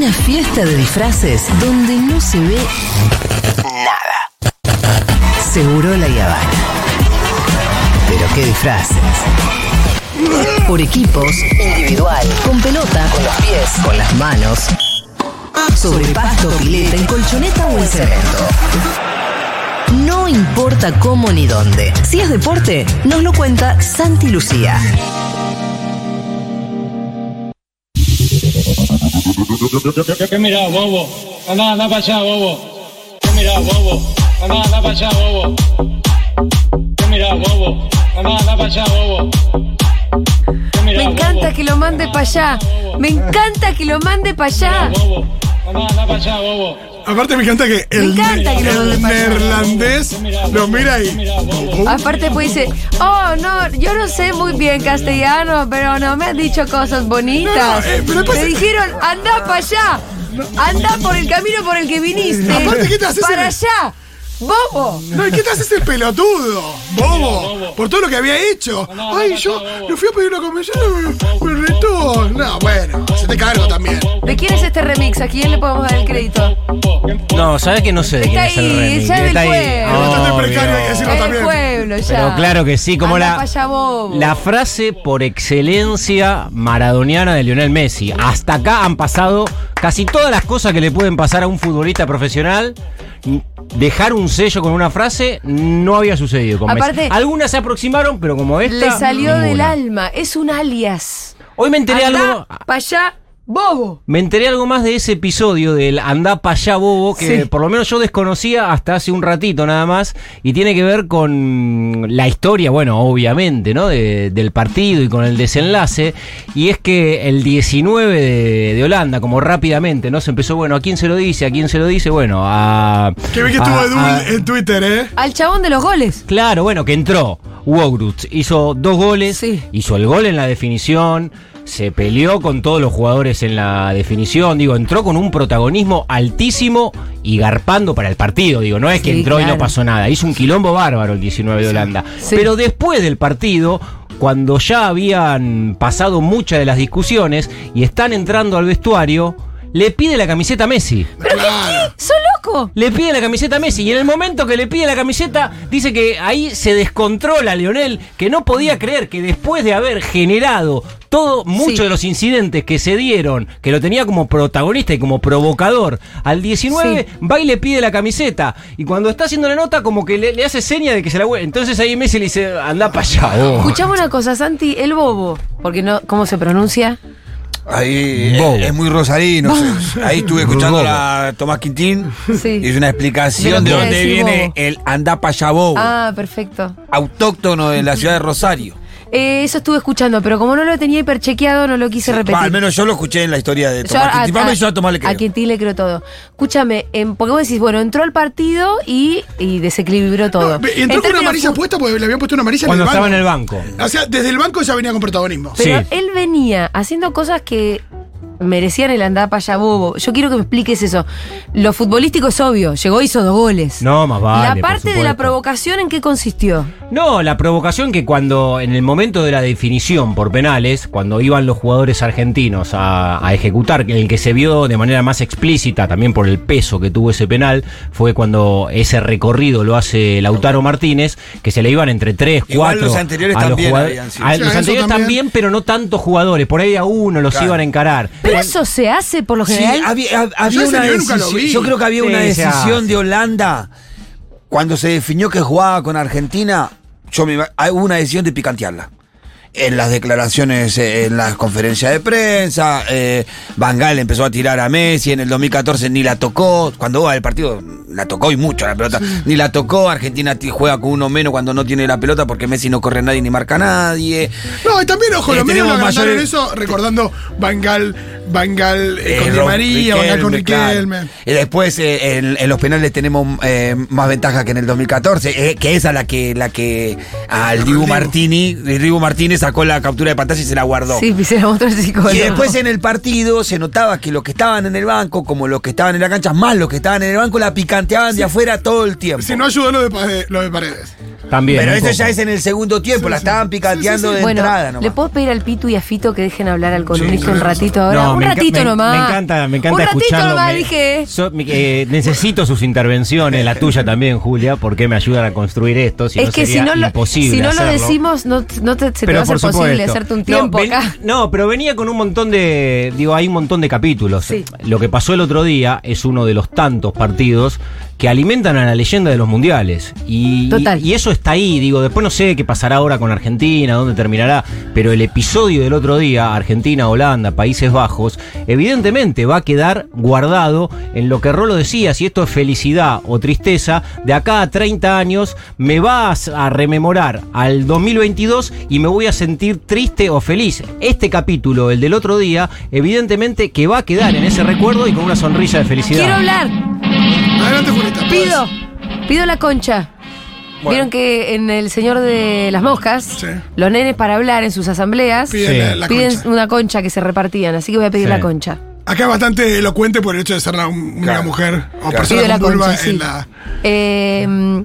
Una fiesta de disfraces donde no se ve nada. Seguro la Yavana. Pero qué disfraces. Por equipos, individual, con pelota, con los pies, con las manos, sobre pasto, pileta, en colchoneta o en cemento. No importa cómo ni dónde. Si es deporte, nos lo cuenta Santi Lucía. ¿Qué mirá, bobo? Anda, anda para allá, bobo. ¿Qué mirá, bobo? Anda, anda para allá, bobo. ¿Qué mirá, bobo? Anda, anda para allá, bobo. ¿Qué mirá, Me encanta que lo mande para allá. Me encanta que lo mande para allá. Anda, anda para allá, bobo. Aparte me encanta que el, encanta que lo el neerlandés lo mira y... Aparte pues dice, oh no, yo no sé muy bien castellano, pero no me han dicho cosas bonitas. No, no, eh, pero después- Me dijeron, anda para allá. Anda por el camino por el que viniste. Aparte, ¿qué te haces Para allá. Bobo. No, ¿y qué te haces el pelotudo? Bobo, por todo lo que había hecho. Ay, yo le fui a pedir una comisión y me, me retó. No, bueno, se te cargo también. ¿De quién es este remix? ¿A quién le podemos dar el crédito? No, ¿sabes que no sé de quién es el ahí, remix? ya es del Está ahí. pueblo. Precario, hay que decirlo El también. pueblo ya. Pero claro que sí, como Anda la, pa' allá, bobo. la frase por excelencia maradoniana de Lionel Messi. Hasta acá han pasado casi todas las cosas que le pueden pasar a un futbolista profesional. Dejar un sello con una frase no había sucedido con Aparte- Messi. Algunas se aproximaron, pero como esta. Le salió del ninguna. alma. Es un alias. Hoy me enteré algo. Anda para allá, bobo. Me enteré algo más de ese episodio del Andá pa' allá bobo, que Sí. por lo menos yo desconocía hasta hace un ratito nada más, y tiene que ver con la historia, bueno, obviamente, ¿no? De- del partido y con el desenlace, y es que el 19 de, de Holanda, como rápidamente, ¿no? Se empezó, bueno, ¿a quién se lo dice? ¿A quién se lo dice? Bueno, a... Que vi que estuvo a- en Twitter, ¿eh? Al chabón de los goles. Claro, bueno, que entró. Wogrutz hizo dos goles, Sí. hizo el gol en la definición, se peleó con todos los jugadores en la definición, digo, entró con un protagonismo altísimo y garpando para el partido, digo, no es que Sí, entró y no pasó nada, hizo un quilombo bárbaro el 19 de Holanda. Sí. Pero después del partido, cuando ya habían pasado muchas de las discusiones y están entrando al vestuario, le pide la camiseta a Messi. ¡Sos loco! Le pide la camiseta a Messi y en el momento que le pide la camiseta dice que ahí se descontrola Lionel, que no podía creer que después de haber generado todo, muchos Sí. de los incidentes que se dieron, que lo tenía como protagonista y como provocador, al 19 va y le pide la camiseta y cuando está haciendo la nota como que le, le hace seña de que se la vuelve. Entonces ahí Messi le dice, anda para allá. vos". Escuchame una cosa, Santi, el bobo. Porque no, ¿cómo se pronuncia? Ahí Bobo. es, es muy rosarino. Ahí estuve escuchando a Tomás Quintín. Sí. Y es una explicación De dónde viene bobo. el andapayabobo, Ah, perfecto. autóctono de la ciudad de Rosario. Eh, eso estuve escuchando, pero como no lo tenía hiperchequeado, no lo quise repetir. Al menos yo lo escuché en la historia de Yo Tomás a, yo a Tomás le a. Quintín le creo todo. Escúchame, em, porque vos decís, bueno, entró al partido y, y desequilibró todo. No, y entró En con una amarilla puesta porque le habían puesto una amarilla Cuando en el estaba banco. en el banco. O sea, desde el banco ya venía con protagonismo. Pero Sí. él venía haciendo cosas que merecían el andar para allá bobo. Yo quiero que me expliques eso. Lo futbolístico es obvio, llegó y hizo dos goles. No, más vale. la parte de la provocación, ¿en qué consistió? No, la provocación que cuando en el momento de la definición por penales, cuando iban los jugadores argentinos a, a ejecutar, que el que se vio de manera más explícita, también por el peso que tuvo ese penal, fue cuando ese recorrido lo hace Lautaro Martínez, que se le iban entre tres, Igual cuatro. los anteriores a los también jugadores- habían sido. a Sí, los anteriores también. también, pero no tantos jugadores. Por ahí a uno los Claro. iban a encarar. Pero eso se hace por lo Sí, general. había, hab- había una decisión. Yo creo que había Sí, una decisión de Holanda cuando se definió que jugaba con Argentina. Yo me, hubo una decisión de picantearla. En las declaraciones, eh, en las conferencias de prensa, eh, Van Gaal empezó a tirar a Messi, en el 2014 ni la tocó, cuando va el partido la tocó y mucho la pelota, ni la tocó, Argentina ti- juega con uno menos cuando no tiene la pelota porque Messi no corre a nadie ni marca a nadie. No, y también, ojo, Eh, los medios lo mayores- eso recordando Bangal, Bangal eh, con Eh, Di María, Bangal con Riquelme, claro. Y después en, en los penales tenemos más ventaja que en el 2014, eh, que esa la que la que al Dibu Dibu. Martini, Dibu Martínez sacó la captura de pantalla y se la guardó. Sí, se la mostró el psicólogo. Y después en el partido se notaba que los que estaban en el banco, como los que estaban en la cancha, más los que estaban en el banco, la picanteaban de afuera todo el tiempo. Si no ayudó lo de, eh, lo de Paredes. También. Pero eso ya es en el segundo tiempo, la estaban picanteando de Bueno, entrada nomás. ¿le puedo pedir al Pitu y a Fito que dejen hablar al columnista Sí, un ratito ahora? No, un ratito me- nomás. Me encanta, me encanta Un ratito escucharlo. nomás, me- dije. so- me- eh, necesito sus intervenciones, la tuya también, Julia, porque me ayudan a construir esto. Si es no que si no, lo, imposible si no lo decimos, no, no te, se te va a por posible supuesto. hacerte un No, tiempo ven- acá. No, pero venía con un montón de. Digo, hay un montón de capítulos. Sí. Lo que pasó el otro día es uno de los tantos partidos que alimentan a la leyenda de los mundiales. Y, Total. y, y eso está ahí. Digo, después no sé qué pasará ahora con Argentina, dónde terminará. Pero el episodio del otro día, Argentina, Holanda, Países Bajos, evidentemente va a quedar guardado en lo que Rolo decía, si esto es felicidad o tristeza, de acá a 30 años me vas a rememorar al 2022 y me voy a sentir triste o feliz. Este capítulo, el del otro día, evidentemente que va a quedar en ese recuerdo y con una sonrisa de felicidad. Quiero hablar. Adelante, Julita. Pido. Pido la concha. Bueno. Vieron que en El Señor de las Moscas, Sí. los nenes para hablar en sus asambleas Piden Sí. la, la piden concha. una concha que se repartían, así que voy a pedir Sí. la concha. Acá es bastante elocuente por el hecho de ser una Claro. mujer o Claro. persona Pido la con vulva concha, sí. en la. Eh,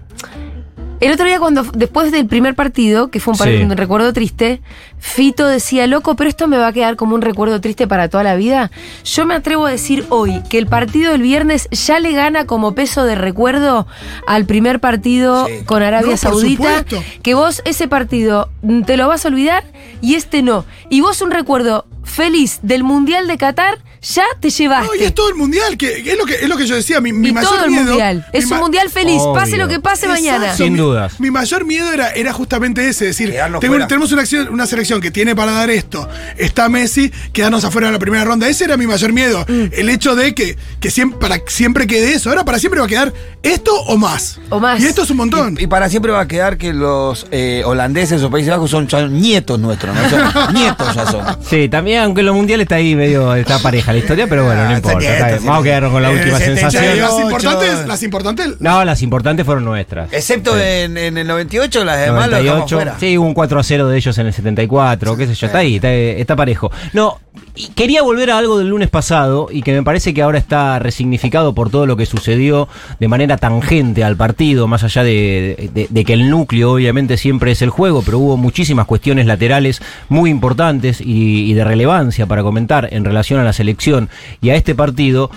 el otro día, cuando después del primer partido, que fue un, par- Sí. un recuerdo triste, Fito decía, loco, pero esto me va a quedar como un recuerdo triste para toda la vida. Yo me atrevo a decir hoy que el partido del viernes ya le gana como peso de recuerdo al primer partido Sí. con Arabia No, Saudita. Que vos ese partido te lo vas a olvidar y este no. Y vos un recuerdo feliz del Mundial de Qatar ya te llevaste. No, y es todo el mundial, que es lo que, es lo que yo decía. Mi, mi y mayor todo el miedo. mundial. Es un mundial feliz, pase lo que pase mañana. Sin mi- dudas. Mi mayor miedo era, era justamente ese, es decir, tengo- tenemos una, acción- una selección que tiene para dar esto, está Messi, quedarnos afuera de la primera ronda. Ese era mi mayor miedo. Mm. El hecho de que, que siempre, para siempre quede eso. Ahora para siempre va a quedar esto o más. O más. Y esto es un montón. Y, y para siempre va a quedar que los eh, holandeses o Países Bajos son, son nietos nuestros, ¿no? Son nietos ya son. Sí, también, aunque lo mundial está ahí medio, está pareja la historia, pero bueno, no Ah, importa. está bien. Vamos a quedarnos con la Eh, última sensación. las importantes, las importantes. No, las importantes fueron nuestras. Excepto en, en el 98, las demás lo dejamos 98. fuera. Sí, hubo un 4 a 0 de ellos en el 74, qué sé yo, está ahí, está, está parejo. No, y quería volver a algo del lunes pasado y que me parece que ahora está resignificado por todo lo que sucedió de manera tangente al partido, más allá de, que el núcleo obviamente siempre es el juego, pero hubo muchísimas cuestiones laterales muy importantes y de relevancia para comentar en relación a la selección y a este partido.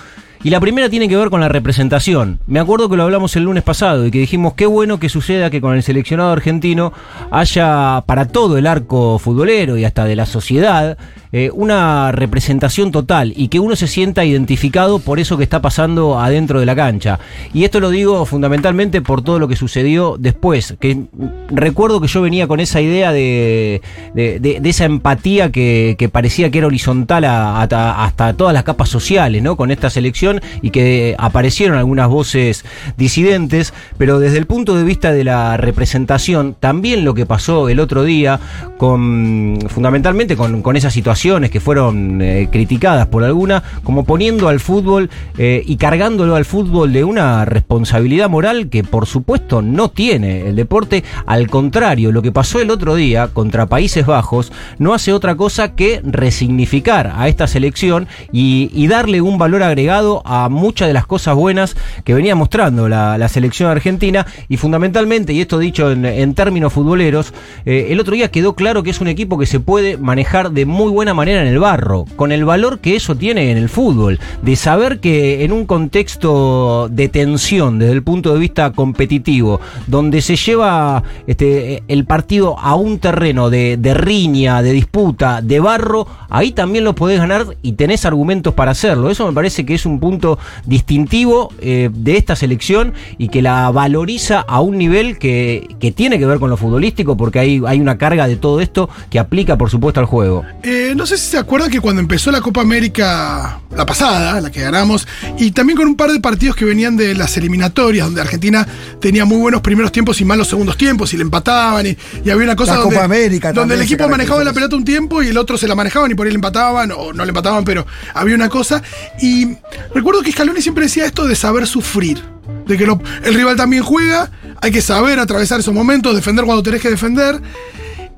Y la primera tiene que ver con la representación. Me acuerdo que lo hablamos el lunes pasado y que dijimos qué bueno que suceda que con el seleccionado argentino haya para todo el arco futbolero y hasta de la sociedad eh, una representación total y que uno se sienta identificado por eso que está pasando adentro de la cancha. Y esto lo digo fundamentalmente por todo lo que sucedió después, que recuerdo que yo venía con esa idea de, de- esa empatía que, parecía que era horizontal hasta todas las capas sociales, ¿no? Con esta selección y que aparecieron algunas voces disidentes, pero desde el punto de vista de la representación, también lo que pasó el otro día, con fundamentalmente con, con esas situaciones que fueron eh, criticadas por alguna, como poniendo al fútbol eh, y cargándolo al fútbol de una responsabilidad moral que por supuesto no tiene el deporte, al contrario, lo que pasó el otro día contra Países Bajos no hace otra cosa que resignificar a esta selección y, y darle un valor agregado a muchas de las cosas buenas que venía mostrando la, selección argentina y fundamentalmente, y esto dicho en, en términos futboleros, eh, el otro día quedó claro que es un equipo que se puede manejar de muy buena manera en el barro, con el valor que eso tiene en el fútbol, de saber que en un contexto de tensión desde el punto de vista competitivo, donde se lleva este, el partido a un terreno de, de riña, de disputa, de barro, ahí también lo podés ganar y tenés argumentos para hacerlo. Eso me parece que es un punto distintivo eh, de esta selección y que la valoriza a un nivel que, que tiene que ver con lo futbolístico, porque hay, hay una carga de todo esto que aplica, por supuesto, al juego. Eh, no sé si se acuerdan que cuando empezó la Copa América, la pasada, la que ganamos, y también con un par de partidos que venían de las eliminatorias, donde Argentina tenía muy buenos primeros tiempos y malos segundos tiempos, y le empataban, y, y había una cosa La donde, Copa América donde el equipo manejaba la pelota un tiempo y el otro se la manejaban y por ahí le empataban, o no le empataban, pero había una cosa. Y recuerdo que Scaloni siempre decía esto de saber sufrir. De que el rival también juega, hay que saber atravesar esos momentos, defender cuando tenés que defender.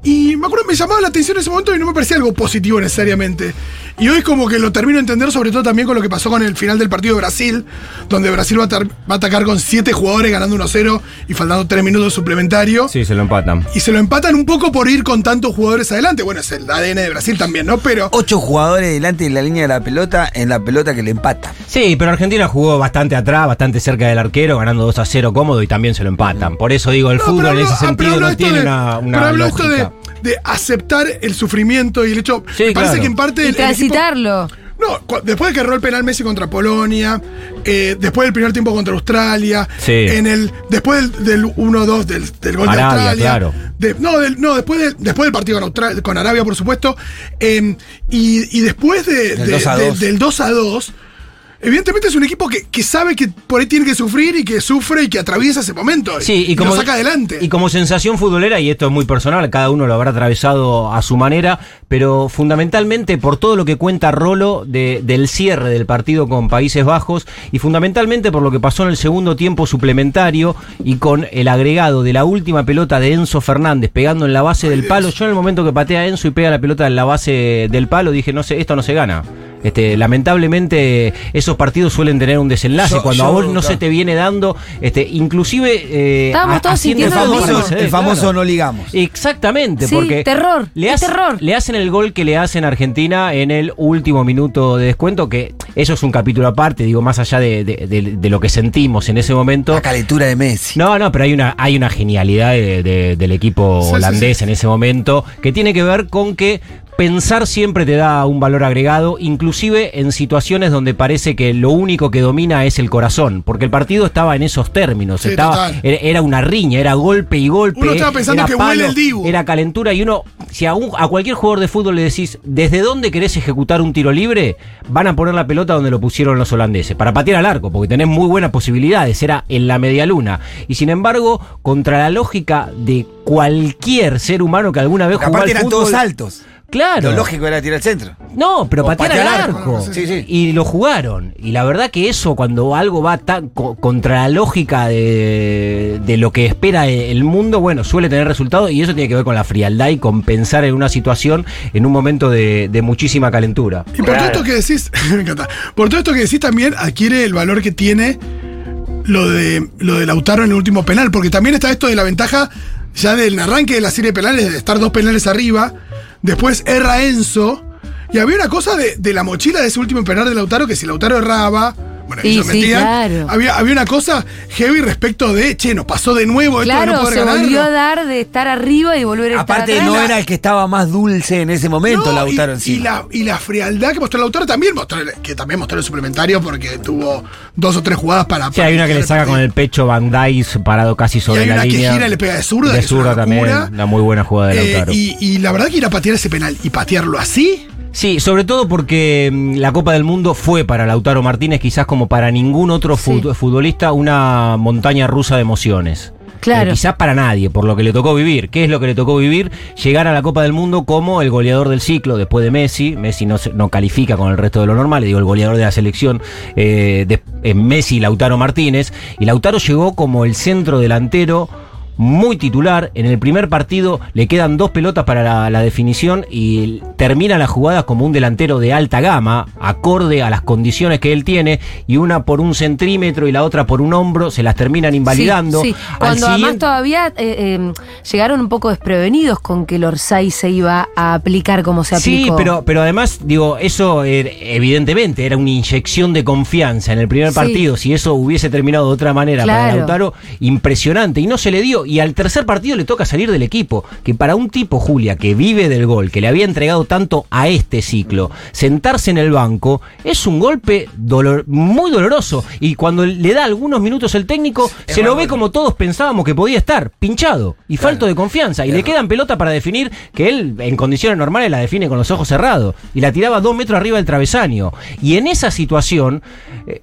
Y me acuerdo, me llamaba la atención en ese momento y no me parecía algo positivo necesariamente. Y hoy como que lo termino de entender, sobre todo también con lo que pasó con el final del partido de Brasil, donde Brasil va a, tar- va a atacar con siete jugadores ganando 1-0 y faltando 3 minutos suplementarios. Sí, se lo empatan. Y se lo empatan un poco por ir con tantos jugadores adelante. Bueno, es el ADN de Brasil también, ¿no? Pero... Ocho jugadores delante de la línea de la pelota en la pelota que le empata. Sí, pero Argentina jugó bastante atrás, bastante cerca del arquero, ganando 2 a 0 cómodo y también se lo empatan. Por eso digo, el No, fútbol en ese ah, sentido no tiene de- una, una Pero hablo esto de, lógica. De aceptar el sufrimiento y el hecho. Sí, me parece claro. que en parte. Y el- el equipo- transitarlo. No, después de que erró el penal Messi contra Polonia, eh, después del primer tiempo contra Australia, Sí. en el después del, del 1-2 del, del gol de Arabia, Australia, claro. de- no, del- no, después del, después del partido con, con Arabia, por supuesto, eh, y, y después de- Del de- 2 a de- 2. Del 2 a 2, evidentemente es un equipo que, que sabe que por ahí tiene que sufrir y que sufre y que atraviesa ese momento. Sí, y como, lo saca adelante. Y como sensación futbolera, y esto es muy personal, cada uno lo habrá atravesado a su manera, pero fundamentalmente por todo lo que cuenta Rolo de- del cierre del partido con Países Bajos, y fundamentalmente por lo que pasó en el segundo tiempo suplementario y con el agregado de la última pelota de Enzo Fernández pegando en la base del palo. Yo en el momento que patea a Enzo y pega la pelota en la base del palo, dije, no sé, esto no se gana. Este, lamentablemente esos partidos suelen tener un desenlace. Yo- Cuando a yo, vos no claro. se te viene dando, este, inclusive eh, todos haciendo El famoso, el famoso claro. no ligamos. Exactamente, Sí, porque terror, le, hace- terror. le hacen el gol que le hacen a Argentina en el último minuto de descuento, que eso es un capítulo aparte, digo, más allá de, de- de- de lo que sentimos en ese momento. La calentura de Messi. No, no, pero hay una, hay una genialidad de- de- del equipo Sí, holandés sí. en ese momento que tiene que ver con que pensar siempre te da un valor agregado, inclusive en situaciones donde parece que lo único que domina es el corazón, porque el partido estaba en esos términos, Sí, estaba, era, era una riña, era golpe y golpe. Uno estaba pensando que huele el Dibu. Era calentura y uno, si a, un- a cualquier jugador de fútbol le decís, ¿desde dónde querés ejecutar un tiro libre? Van a poner la pelota donde lo pusieron los holandeses, para patear al arco, porque tenés muy buenas posibilidades, era en la media luna. Y sin embargo, contra la lógica de cualquier ser humano que alguna vez jugó aparte al eran fútbol, todos altos. Claro. Lo lógico era tirar al centro. No, pero O patear al patear al arco. arco. Sí, sí. Y lo jugaron. Y la verdad que eso, cuando algo va tan co- contra la lógica de, de lo que espera el mundo, bueno, suele tener resultados. Y eso tiene que ver con la frialdad y con pensar en una situación en un momento de, de muchísima calentura. Y por todo esto que decís, me encanta. Por todo esto que decís también adquiere el valor que tiene lo de lo de Lautaro en el último penal, porque también está esto de la ventaja ya del arranque de la serie de penales, de estar dos penales arriba, después erra Enzo, y había una cosa de, de la mochila de ese último penal de Lautaro, que si Lautaro erraba, bueno, Sí, ellos sí, metían, claro. había, había una cosa heavy respecto de, che, nos pasó de nuevo esto de no Claro, poder se ganarlo. volvió a dar de estar arriba y volver a estar Aparte, atrás. no era el que estaba más dulce en ese momento, No, Lautaro y, encima. y la, y la frialdad que mostró Lautaro también mostró, que también mostró el suplementario porque tuvo dos o tres jugadas para. Sí, hay una que le saca con el pecho Van Dijk parado casi sobre hay la una que línea. gira y le pega de zurda, De que zurda también, una muy buena jugada de Eh, Lautaro. y, y la verdad que ir a patear ese penal y patearlo así. Sí, sobre todo porque mm, la Copa del Mundo fue para Lautaro Martínez, quizás como para ningún otro Sí. futbolista, una montaña rusa de emociones. Claro. Eh, quizás para nadie, por lo que le tocó vivir. ¿Qué es lo que le tocó vivir? Llegar a la Copa del Mundo como el goleador del ciclo después de Messi. Messi no, no califica con el resto de lo normal, digo, el goleador de la selección, eh, de, eh, Messi y Lautaro Martínez. Y Lautaro llegó como el centro delantero muy titular. En el primer partido le quedan dos pelotas para la, la definición y termina la jugada como un delantero de alta gama, acorde a las condiciones que él tiene, y una por un centímetro y la otra por un hombro, se las terminan invalidando. Sí, sí. Al Cuando además todavía eh, eh, llegaron un poco desprevenidos con que el Orsay se iba a aplicar como se Sí, aplicó. pero, pero además, digo, eso er- evidentemente era una inyección de confianza en el primer Sí. partido. Si eso hubiese terminado de otra manera para. Lautaro, impresionante. Y no se le dio. Y al tercer partido le toca salir del equipo. Que para un tipo, Julia, que vive del gol, que le había entregado tanto a este ciclo, sentarse en el banco es un golpe dolor, muy doloroso. Y cuando le da algunos minutos el técnico, Es se lo ve como todos pensábamos que podía estar, pinchado y falto de confianza. Y le quedan pelota para definir que él, en condiciones normales, la define con los ojos cerrados. Y la tiraba dos metros arriba del travesaño. Y en esa situación. eh,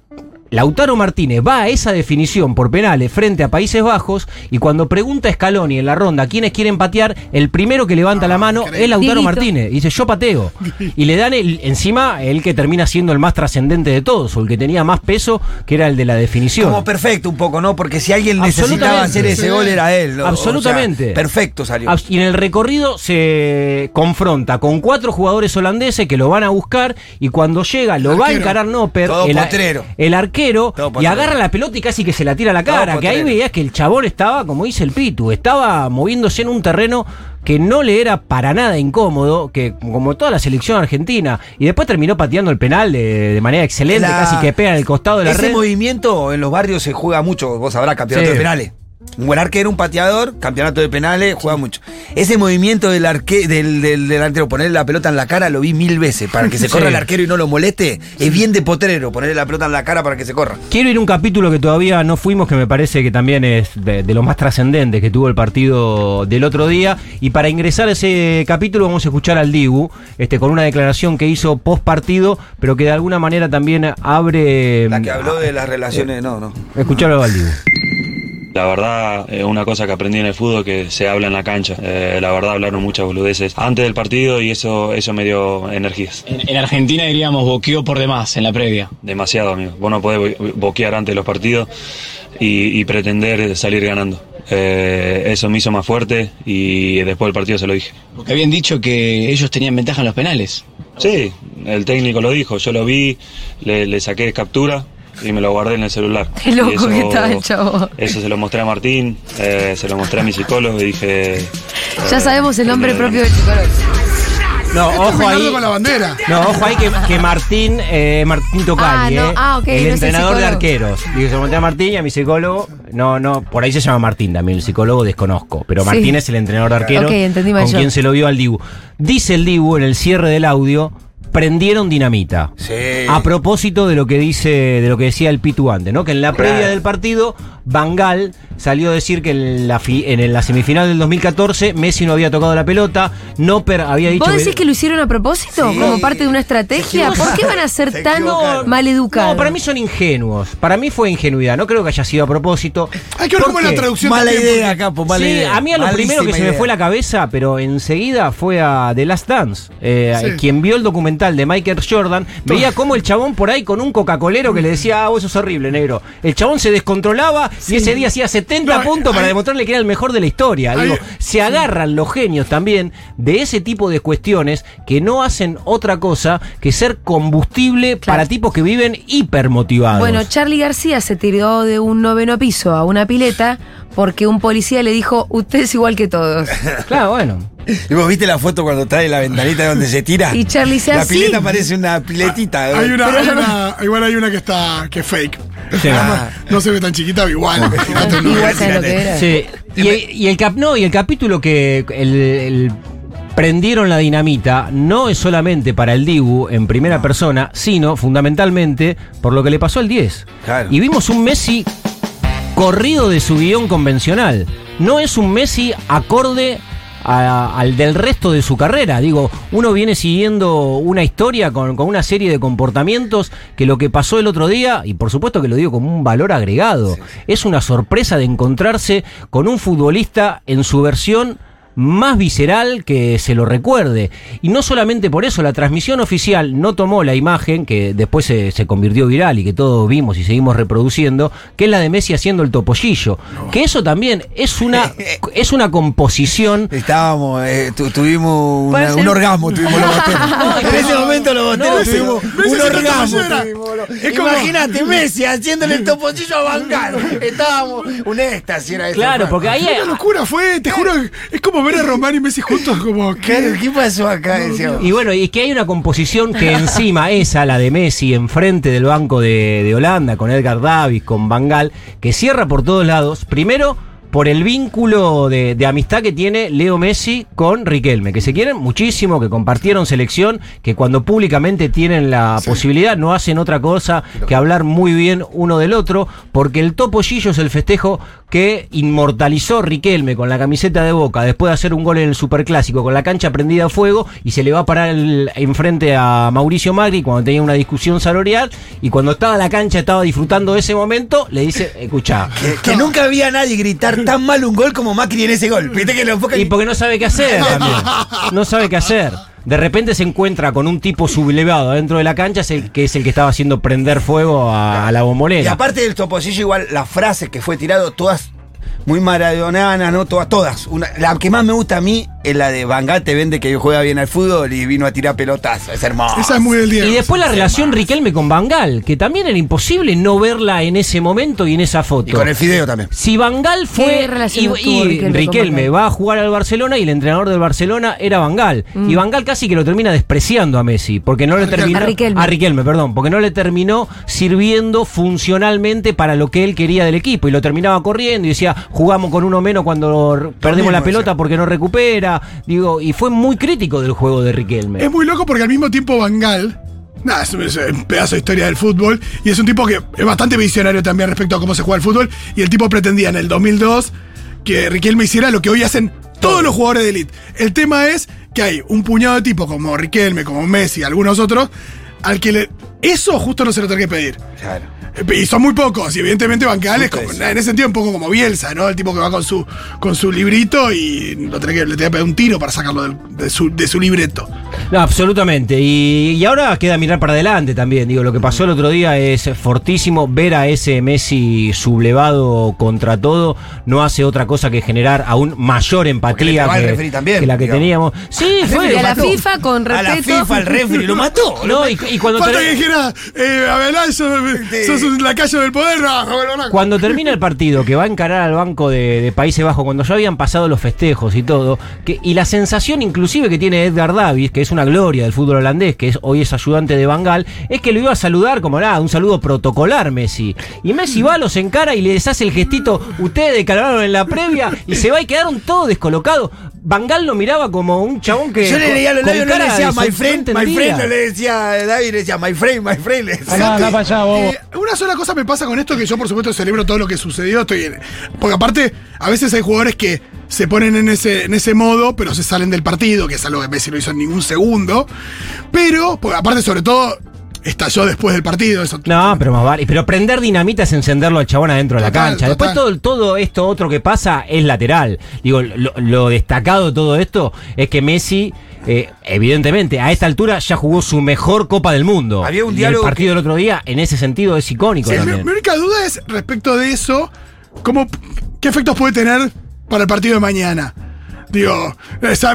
Lautaro Martínez va a esa definición por penales frente a Países Bajos y cuando pregunta a Scaloni en la ronda quiénes quieren patear, el primero que levanta la mano es Lautaro. Martínez. Y dice, yo pateo. Y le dan el, encima el que termina siendo el más trascendente de todos, o el que tenía más peso, que era el de la definición. Como perfecto un poco, ¿no? Porque si alguien necesitaba hacer ese gol era él. ¿no? O sea, Absolutamente. perfecto salió. Y en el recorrido se confronta con cuatro jugadores holandeses que lo van a buscar y cuando llega lo va a encarar Nopper, Todo el, potrero. el arquero, Y agarra la pelota y casi que se la tira a la Todo cara. Que ahí veías que el chabón estaba, como dice el Pitu, estaba moviéndose en un terreno que no le era para nada incómodo, que como toda la selección argentina, y después terminó pateando el penal de, de manera excelente, La- casi que pega en el costado de la Ese red. movimiento en los barrios se juega mucho, vos sabrás, campeonato Sí. de penales. Un buen arquero, un pateador, campeonato de penales, juega mucho. Ese movimiento del arque, del, del delantero, ponerle la pelota en la cara, lo vi mil veces. Para que se corra Sí. el arquero y no lo moleste, es bien de potrero, ponerle la pelota en la cara para que se corra. Quiero ir a un capítulo que todavía no fuimos, que me parece que también es de, de los más trascendentes que tuvo el partido del otro día. Y para ingresar a ese capítulo vamos a escuchar al Dibu, este, con una declaración que hizo post partido, pero que de alguna manera también abre. La que habló de las relaciones, no, no. Escucharlo al Dibu. La verdad, es una cosa que aprendí en el fútbol que se habla en la cancha. Eh, la verdad, hablaron muchas boludeces antes del partido y eso, eso me dio energías. En, en Argentina diríamos boqueó por demás en la previa. Demasiado, amigo. Vos no podés bo- boquear antes de los partidos y, y pretender salir ganando. Eh, eso me hizo más fuerte y después del partido se lo dije. Porque habían dicho que ellos tenían ventaja en los penales. Sí, el técnico lo dijo, yo lo vi, le, le saqué captura y me lo guardé en el celular. Qué loco Y eso- que estaba el chavo. Eso se lo mostré a Martín, eh, se lo mostré a mi psicólogo y dije... Ya eh, sabemos el nombre propio del psicólogo. No, ojo ahí. con la bandera. No, ojo ahí que, que Martín, eh, Martín Tocali, Ah, no, eh, ah, el no es el entrenador de arqueros. Digo, se lo monté a Martín y a mi psicólogo. No, no, por ahí se llama Martín también, el psicólogo desconozco. Pero Sí. Martín es el entrenador de arqueros. Con yo. quien se lo vio al Dibu. Dice el Dibu en el cierre del audio. Prendieron dinamita. Sí. A propósito de lo que dice, de lo que decía el Pitu antes, ¿no? Que en la previa del partido, Bangal salió a decir que en la, fi- en la semifinal del 2014 Messi no había tocado la pelota, Nopper había dicho ¿Vos decís que lo hicieron a propósito? Sí. ¿Como parte de una estrategia? ¿Por qué van a ser Se tan maleducados? No, para mí son ingenuos. Para mí fue ingenuidad. No creo que haya sido a propósito. Hay que ver ¿Por cómo la traducción. Mala también, idea, porque- Capo, mala Sí, idea. a mí a lo Malísima primero que se me fue la cabeza, pero enseguida fue a The Last Dance. Eh, Sí. Quien vio el documental de Michael Jordan veía cómo el chabón por ahí con un Coca-Colero que le decía, ah, vos sos horrible, negro. El chabón se descontrolaba y ese día hacía 70 No, puntos para hay- demostrarle que era el mejor de la historia. Hay- Digo, se agarran los genios también de ese tipo de cuestiones que no hacen otra cosa que ser combustible para tipos que viven hipermotivados. Bueno, Charlie García se tiró de un noveno piso a una pileta porque un policía le dijo, usted es igual que todos. claro, bueno. ¿Y vos viste la foto cuando trae la ventanita donde se tira? Y Charlie dice, La "Ah, sí". pileta parece una piletita. ¿eh? Hay una, Pero- hay una- igual hay una que está que es fake. Además, no se ve tan chiquita, igual. imagínate, no. Sí, y, el- y el cap, no, y el capítulo que el, el prendieron la dinamita no es solamente para el Dibu en primera persona, sino fundamentalmente por lo que le pasó al 10. Claro. Y vimos un Messi corrido de su guion convencional. No es un Messi acorde a- al del resto de su carrera. Digo, uno viene siguiendo una historia con, con una serie de comportamientos que lo que pasó el otro día, y por supuesto que lo digo como un valor agregado, es una sorpresa de encontrarse con un futbolista en su versión más visceral que se lo recuerde. Y no solamente por eso, la transmisión oficial no tomó la imagen que después se, se convirtió viral y que todos vimos y seguimos reproduciendo, que es la de Messi haciendo el topollillo. Que eso también es una, es una composición Estábamos, eh, tu- tuvimos una- un orgasmo, tuvimos los boteros. en ese momento los boteros Messi- tuvimos Messi un orgasmo. tuvimos como- Imagínate, Messi haciéndole el topollillo a Bangal. Estábamos, un éxtasis era eso. Claro, porque ahí Una locura fue, te juro, es como ver a Román y Messi juntos, como que. ¿qué pasó acá? Y bueno, y que hay una composición que encima esa, la de Messi, enfrente del banco de, de Holanda, con Edgar Davis, con Bangal, que cierra por todos lados. Primero, por el vínculo de, de amistad que tiene Leo Messi con Riquelme, que se quieren muchísimo, que compartieron selección, que cuando públicamente tienen la posibilidad no hacen otra cosa que hablar muy bien uno del otro, porque el Topo Gillo es el festejo que inmortalizó Riquelme con la camiseta de Boca después de hacer un gol en el Superclásico con la cancha prendida a fuego y se le va a parar el- enfrente a Mauricio Magri cuando tenía una discusión salarial y cuando estaba en la cancha estaba disfrutando de ese momento, le dice, escucha, Que, que nunca había nadie gritar tan mal un gol como Macri en ese gol. Viste que lo enfoca Y porque no sabe qué hacer también. No sabe qué hacer. De repente se encuentra con un tipo sublevado dentro de la cancha, es el- que es el que estaba haciendo prender fuego a, a la Y bombonera. aparte del toposillo, igual las frases que fue tirado, todas muy maradonanas, ¿no? Todas, todas. Una- la que más me gusta a mí es la de Bangal, te vende que juega bien al fútbol y vino a tirar pelotas. Es hermoso. Esa es muy del día. Y después la relación Riquelme con Bangal, que también era imposible no verla en ese momento y en esa foto. Y con el fideo también. Si Bangal fue ¿Qué relación y, y Riquelme Riquelme va a jugar al Barcelona y el entrenador del Barcelona era Bangal Mm. y Bangal casi que lo termina despreciando a Messi porque no le terminó A Riquelme. a Riquelme, perdón, porque no le terminó sirviendo funcionalmente para lo que él quería del equipo y lo terminaba corriendo y decía jugamos con uno menos cuando perdemos la pelota porque no recupera, digo y fue muy crítico del juego de Riquelme. Es muy loco porque al mismo tiempo Bangal. Nada, es un, pedazo de historia del fútbol. Y es un tipo que es bastante visionario también respecto a cómo se juega el fútbol. Y el tipo pretendía en el 2002 que Riquelme hiciera lo que hoy hacen todos los jugadores de élite. El tema es que hay un puñado de tipos como Riquelme, como Messi, algunos otros, al que le- eso justo no se lo tiene que pedir. Claro. Y son muy pocos, y evidentemente Bancal es como, en ese sentido un poco como Bielsa, ¿no? El tipo que va con su, con su librito y lo tenés que, le tenés que pegar un tiro para sacarlo del- de, su, de su libreto. No, absolutamente. Y, y ahora queda mirar para adelante también. Digo, lo que pasó el otro día es fortísimo. Ver a ese Messi sublevado contra todo no hace otra cosa que generar aún mayor empatía que, también, que la que digamos. teníamos. Sí, Y fue. a la. FIFA, con A la respeto. FIFA, el referee lo mató. No, y, y cuando, Que dijera, eh, Abelán, sos, sos un lacayo del poder, no, no, no. cuando termina el partido, que va a encarar al banco de, de Países Bajos, cuando ya habían pasado los festejos y todo, que, y la sensación inclusive que tiene Edgar Davis, que es una gloria del fútbol holandés, que es, hoy es ayudante de Bangal, es que lo iba a saludar como nada, un saludo protocolar Messi. Y Messi va, los encara y les hace el gestito, ustedes declararon en la previa, y se va y quedaron todos descolocados. Bangal lo miraba como un chabón que. Yo le leía los labios, no le decía de my friend, my friend, no le decía eh, David, le decía my friend, my friend. Andá, para allá. Eh, una sola cosa me pasa con esto que yo por supuesto celebro todo lo que sucedió. Estoy en- porque aparte, a veces hay jugadores que se ponen en ese, en ese modo, pero se salen del partido, que es algo que Messi no hizo en ningún segundo. Pero, porque aparte, sobre todo, estalló después del partido. Eso, No, pero más vale. Pero prender dinamita es encenderlo al chabón adentro de la cancha. Después total. todo, todo esto otro que pasa es lateral. Digo, lo, lo destacado de todo esto es que Messi, eh, evidentemente, a esta altura ya jugó su mejor Copa del Mundo. Había un Y diálogo El partido del otro día, en ese sentido, es icónico Sí, Mi, también. mi única duda es respecto de eso, ¿cómo, ¿qué efectos puede tener para el partido de mañana? Digo,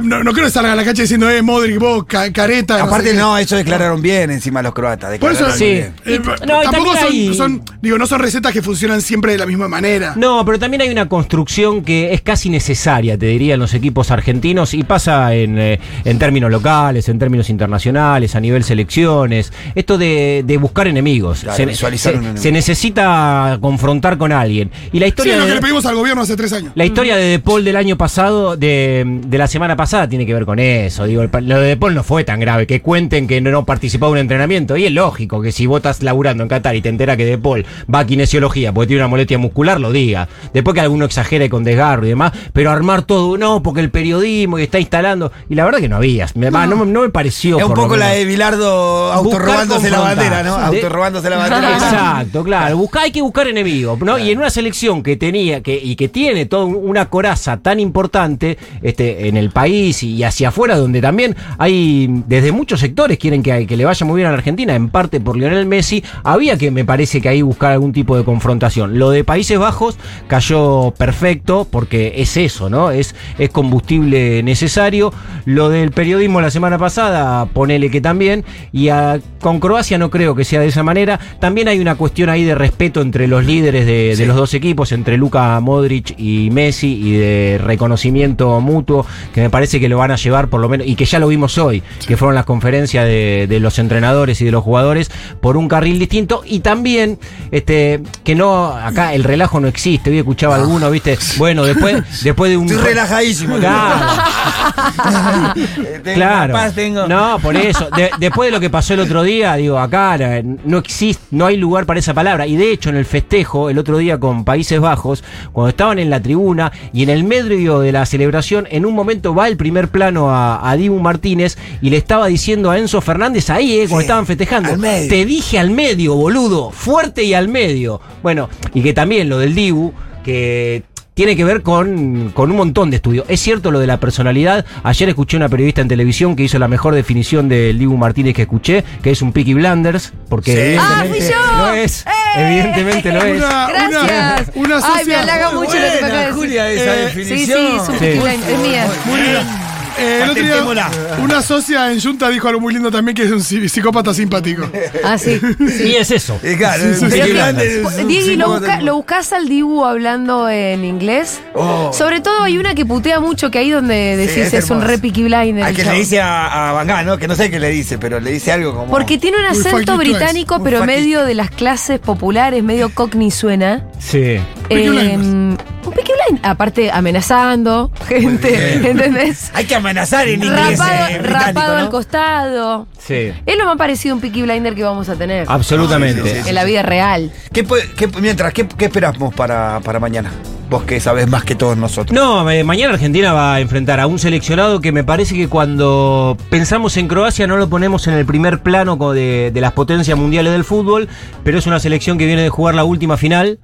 no, no creo que salga a la cancha diciendo, eh, Modric, vos, ca- careta. no Aparte, sé qué. no, eso declararon bien encima los croatas. Por eso, declararon Sí. bien. eh, Y- no, y tampoco también son, hay- son- digo, no son recetas que funcionan siempre de la misma manera. No, pero también hay una construcción que es casi necesaria, te diría, en los equipos argentinos y pasa en, eh, en términos locales, en términos internacionales, a nivel selecciones. Esto de, de buscar enemigos. Claro, se, visualizar se- un enemigo. se necesita confrontar con alguien. Y la Sí, historia es lo que de, le pedimos al gobierno hace tres años. la historia de De Paul del año pasado, de, de la semana pasada, tiene que ver con eso. Digo, el lo de De Paul no fue tan grave. Que cuenten que no, no participó de un entrenamiento. Y es lógico que si vos estás laburando en Qatar y te enteras que De Paul va a kinesiología porque tiene una molestia muscular, lo diga. Después que alguno exagere con desgarro y demás. Pero armar todo, no, porque el periodismo que está instalando. Y la verdad que no había. No, me- no me pareció. Es un poco la de Bilardo autorrobándose la bandera, ¿no? De- Autorrobándose la bandera. Exacto, claro. Busca, hay que buscar enemigos, ¿no? Y en una selección que tenía que, y que tiene toda un- una coraza tan importante este, en el país y hacia afuera, donde también hay desde muchos sectores quieren que, que le vaya muy bien a la Argentina, en parte por Lionel Messi, había que, me parece que ahí buscar algún tipo de confrontación. Lo de Países Bajos cayó perfecto, porque es eso, ¿no? Es, es combustible necesario. Lo del periodismo la semana pasada, ponele que también, y a- con Croacia no creo que sea de esa manera. También hay una cuestión ahí de respeto entre los líderes de, de los dos equipos, entre Luka Modric y Messi, y de reconocimiento mutuo, que me parece que lo van a llevar por lo menos, y que ya lo vimos hoy, que fueron las conferencias de, de los entrenadores y de los jugadores, por un carril distinto, y también este que no, acá el relajo no existe, hoy escuchaba alguno, viste, bueno, después, después de un... Estoy relajadísimo. Claro. Tengo Claro. paz, tengo- No, por eso. De- después de lo que pasó el otro día, digo, acá eh, no existe, no hay lugar para esa palabra. Y de hecho, en el festejo, el otro día con Países Bajos, cuando estaban en la tribuna y en el medio de la celebración, en un momento va el primer plano a, a Dibu Martínez y le estaba diciendo a Enzo Fernández ahí, eh, cuando Sí, estaban festejando. Te dije al medio, boludo. Fuerte y al medio. Bueno, y que también lo del Dibu, que tiene que ver con, con un montón de estudios. Es cierto lo de la personalidad. Ayer escuché una periodista en televisión que hizo la mejor definición del Dibu Martínez que escuché, que es un Peaky Blinders, porque Sí. Ah, evidentemente fui yo. lo es. ¡Eh! Evidentemente lo es. Una, Gracias. una, una Ay, me socia- halaga mucho lo que me acaba de Buena, decir. Julia, esa Eh, Sí, definición. sí, es un Sí. Peaky Blinders, es mía. Muy bien. Eh, el otro día, una socia en Junta dijo algo muy lindo también, que es un psi- psicópata simpático. Ah, sí. Y es eso. Eh, claro, Sí, sí, sí. Es Diego, ¿y ¿lo, busca- ¿lo buscas al Dibu hablando en inglés? Oh. Sobre todo hay una que putea mucho, que ahí donde decís es es, un re Peaky Blinder. Al que le dice a, a Van Gaal, ¿no? Que no sé qué le dice, pero le dice algo como. Porque tiene un acento británico, pero medio de las clases populares, medio cockney suena. Sí. Eh, Blind, aparte amenazando gente. ¿entendés? Hay que amenazar en inglés. Rapado, eh, al costado. Sí. Es lo más parecido a un Peaky Blinder que vamos a tener Absolutamente. Ay, sí, sí, en la vida real. ¿Qué, qué- mientras, ¿qué, qué esperamos para, para mañana? Vos que sabés más que todos nosotros. No, eh, mañana Argentina va a enfrentar a un seleccionado que me parece que cuando pensamos en Croacia no lo ponemos en el primer plano de, de las potencias mundiales del fútbol, pero es una selección que viene de jugar la última final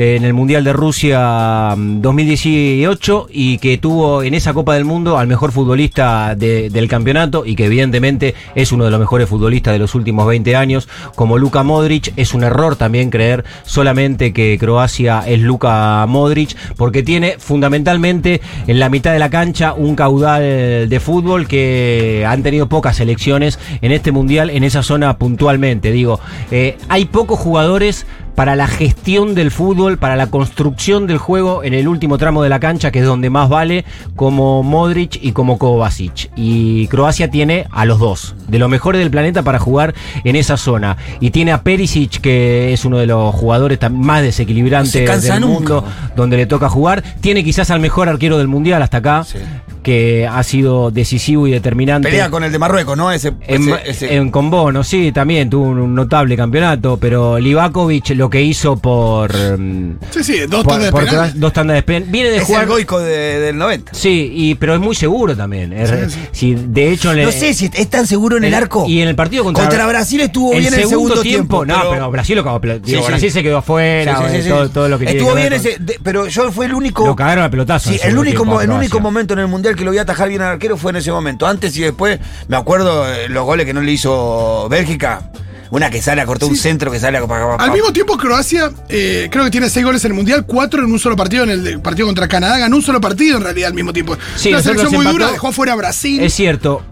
en el Mundial de Rusia mm, 2018 y que tuvo en esa Copa del Mundo al mejor futbolista de- del campeonato y que evidentemente es uno de los mejores futbolistas de los últimos 20 años, como Luka Modric. Es un error también creer solamente que Croacia es Luka Modric, porque tiene fundamentalmente en la mitad de la cancha un caudal de fútbol que han tenido pocas selecciones en este mundial, en esa zona puntualmente. Digo, eh, hay pocos jugadores para la gestión del fútbol, para la construcción del juego en el último tramo de la cancha, que es donde más vale, como Modric y como Kovacic. Y Croacia tiene a los dos, de los mejores del planeta para jugar en esa zona. Y tiene a Perisic, que es uno de los jugadores más desequilibrantes No del nunca. mundo, donde le toca jugar. Tiene quizás al mejor arquero del mundial hasta acá, Sí. que ha sido decisivo y determinante. Pelea con el de Marruecos, ¿no? Ese, En, ese- ese- en con Bono, sí, también tuvo un, un notable campeonato, pero Livakovic lo que hizo por, mm, Sí, sí, dos por- tandas de penal. dos tandas de viene de es jugar el goico de- del 90. Sí, y, pero es muy seguro también. Es re- sí. si de hecho en No sé si es tan seguro en el arco. Y en el partido contra, Contra Brasil estuvo bien el segundo tiempo, No, pero- pero, Brasil lo cagó. Digo, Sí, sí. Brasil se quedó afuera, Sí, sí, sí, sí. todo, todo lo que Estuvo bien ese, de- pero yo fue el único. Lo cagaron a pelotazo. en Sí, el único, tiempo el único momento en el mundial que lo voy a atajar bien al arquero fue en ese momento. Antes y después, me acuerdo eh, los goles que no le hizo Bélgica. Una que sale a cortar un centro que sale a. Al mismo tiempo, Croacia eh, creo que tiene seis goles en el Mundial, cuatro en un solo partido, en el partido contra Canadá. Ganó un solo partido en realidad al mismo tiempo. Sí, Una selección muy empató. dura, dejó fuera a Brasil. Es cierto.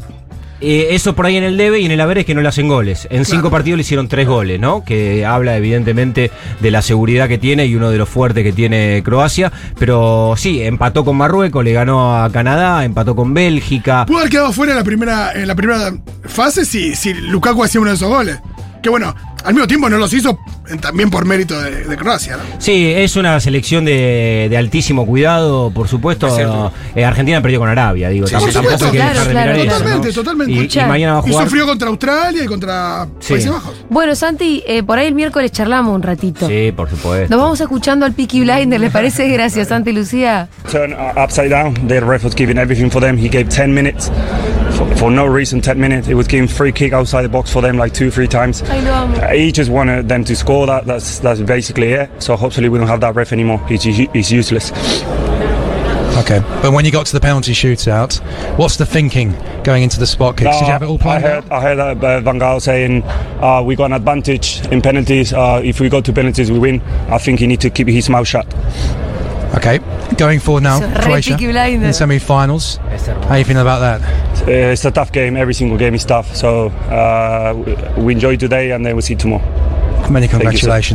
Eh, eso por ahí en el debe y en el haber es que no le hacen goles. En cinco partidos le hicieron tres goles, ¿no? Que habla evidentemente de la seguridad que tiene y uno de los fuertes que tiene Croacia. Pero sí, empató con Marruecos, le ganó a Canadá, empató con Bélgica. Pudo haber quedado fuera en la primera, en la primera fase si, si Lukaku hacía uno de esos goles. Que bueno, al mismo tiempo no los hizo también por mérito de, de Croacia. ¿no? Sí, es una selección de, de altísimo cuidado, por supuesto. Eh, Argentina perdió con Arabia, digo. Sí, tam- sí, tampoco sí, hay que claro, dejar de claro, mirar claro. eso, ¿no? Totalmente, totalmente. Y, y mañana va a Y jugar. sufrió contra Australia y contra Sí. Países Bajos. Bueno, Santi, eh, por ahí el miércoles charlamos un ratito. Sí, por supuesto. Nos vamos escuchando al Peaky Blinder, ¿les parece? Gracias, Santi y Lucía. Turn upside down. The ref was giving everything for them. He gave 10 minutes for, for no reason. 10 minutes. It was giving free kick outside the box for them like two, three times. Ay, lo amo. Uh, he just wanted them to score. That that's that's basically it. So hopefully we don't have that ref anymore. He's he's useless. Okay, but when you got to the penalty shootout, what's the thinking going into the spot kicks? Did you have it all I planned heard, out? I heard uh, Van Gaal saying uh, we got an advantage in penalties. Uh, if we go to penalties, we win. I think he need to keep his mouth shut. Okay, going forward now, It's Croatia Peaky Blinder. in semi-finals. How are you feeling about that? Uh, it's a tough game. Every single game is tough. So uh, we enjoy today, and then we'll see tomorrow. Many congratulations.